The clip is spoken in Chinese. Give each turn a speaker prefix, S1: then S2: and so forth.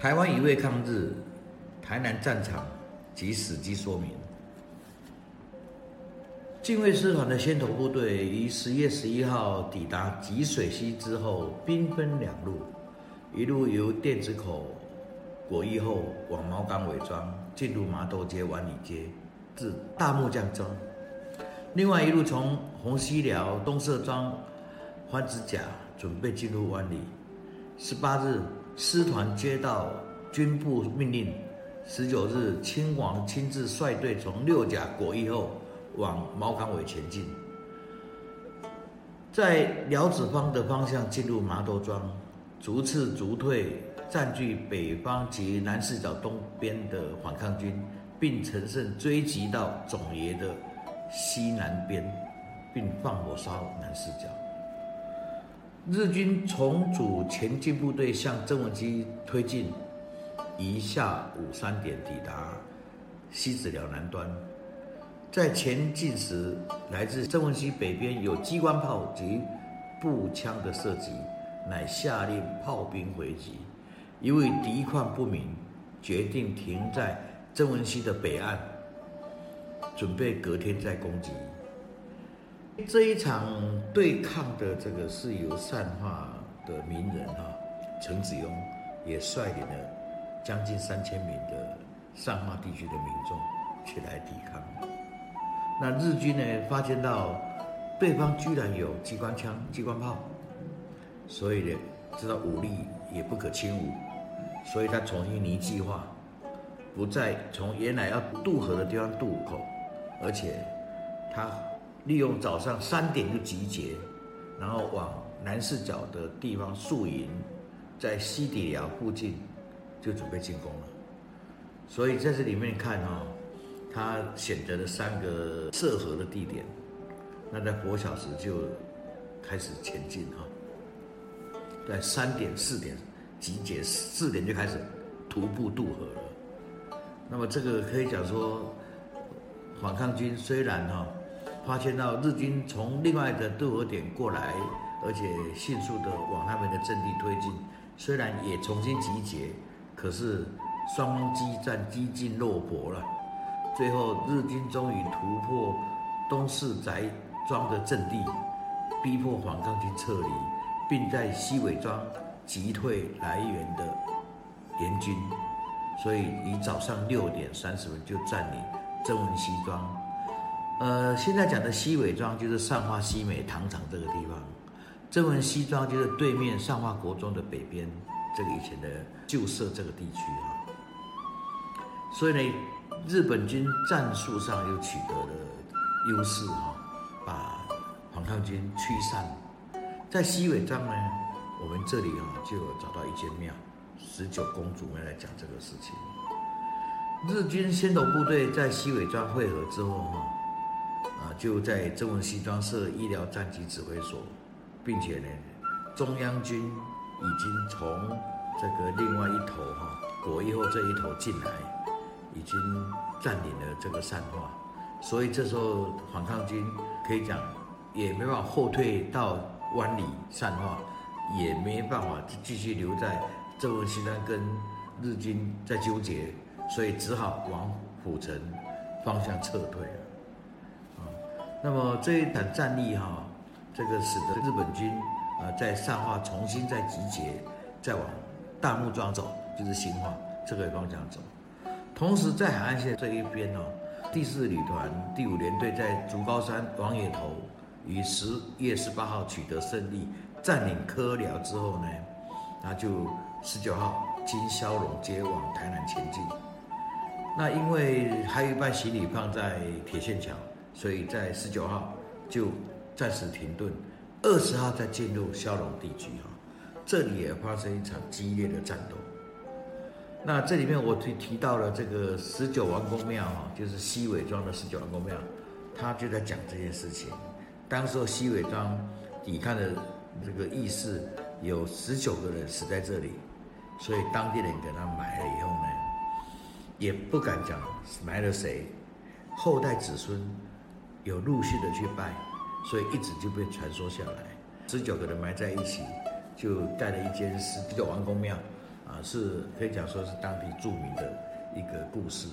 S1: 台湾一位抗日，台南战场及死机说明。近卫师团的先头部队于十月十一号抵达吉水溪之后，兵分两路，一路由电子口果义后往毛港伪装，进入麻豆街、万里街至大木匠庄；另外一路从红溪寮、东社庄、番子甲准备进入湾里。十八日。师团接到军部命令，十九日，亲王亲自率队从六甲果义后往毛岗尾前进，在辽子方的方向进入麻豆庄，逐次逐退占据北方及南四角东边的反抗军，并乘胜追击到总爷的西南边，并放火烧南四角。日军重组前进部队向曾文溪推进，一下午三点抵达西子寮南端。在前进时，来自曾文溪北边有机关炮及步枪的射击，乃下令炮兵回击。因为敌况不明，决定停在曾文溪的北岸，准备隔天再攻击。这一场对抗的这个是由善化的名人哈陈子庸也率领了将近三千名的善化地区的民众起来抵抗。那日军呢发现到对方居然有机关枪、机关炮，所以呢知道武力也不可轻侮，所以他重新拟计划，不再从原来要渡河的地方渡口，而且他。利用早上三点就集结，然后往南四角的地方宿营，在西底寮附近就准备进攻了。所以在这里面看哈，他选择了三个涉河的地点，那在国小时就开始前进哈，在三点四点集结，四点就开始徒步渡河了。那么这个可以讲说，反抗军虽然哈。发现到日军从另外的渡河点过来，而且迅速的往他们的阵地推进。虽然也重新集结，可是双方激战几近落魄了。最后日军终于突破东四宅庄的阵地，逼迫反抗军撤离，并在西尾庄击退来源的联军。所以以早上六点三十分就占领曾文西庄。呃，现在讲的西尾庄就是上化西美糖厂这个地方，曾文西庄就是对面上化国中的北边，这个以前的旧社这个地区啊。所以呢，日本军战术上又取得了优势哈，把反抗军驱散。在西尾庄呢，我们这里啊就有找到一间庙，十九公主庙来讲这个事情。日军先头部队在西尾庄会合之后哈。啊，啊就在曾文西庄设医疗战级指挥所，并且呢，中央军已经从这个另外一头哈国义后这一头进来，已经占领了这个善化，所以这时候反抗军可以讲也没办法后退到湾里善化，也没办法继续留在曾文西庄跟日军在纠结，所以只好往虎城方向撤退了。那么这一场战役哈，这个使得日本军啊在上化重新再集结，再往大木庄走，就是新化这个方向走。同时在海岸线这一边哦，第四旅团第五联队在竹高山王野头于十月十八号取得胜利，占领科寮之后呢，那就十九号经骁龙接往台南前进。那因为还有一半行李放在铁线桥。所以在十九号就暂时停顿，二十号再进入骁龙地区哈，这里也发生一场激烈的战斗。那这里面我提提到了这个十九王公庙哈，就是西尾庄的十九王公庙，他就在讲这件事情。当时候西尾庄抵抗的这个义士有十九个人死在这里，所以当地人给他埋了以后呢，也不敢讲埋了谁，后代子孙。有陆续的去拜，所以一直就被传说下来。十九个人埋在一起，就盖了一间十九王公庙，啊，是可以讲说是当地著名的一个故事。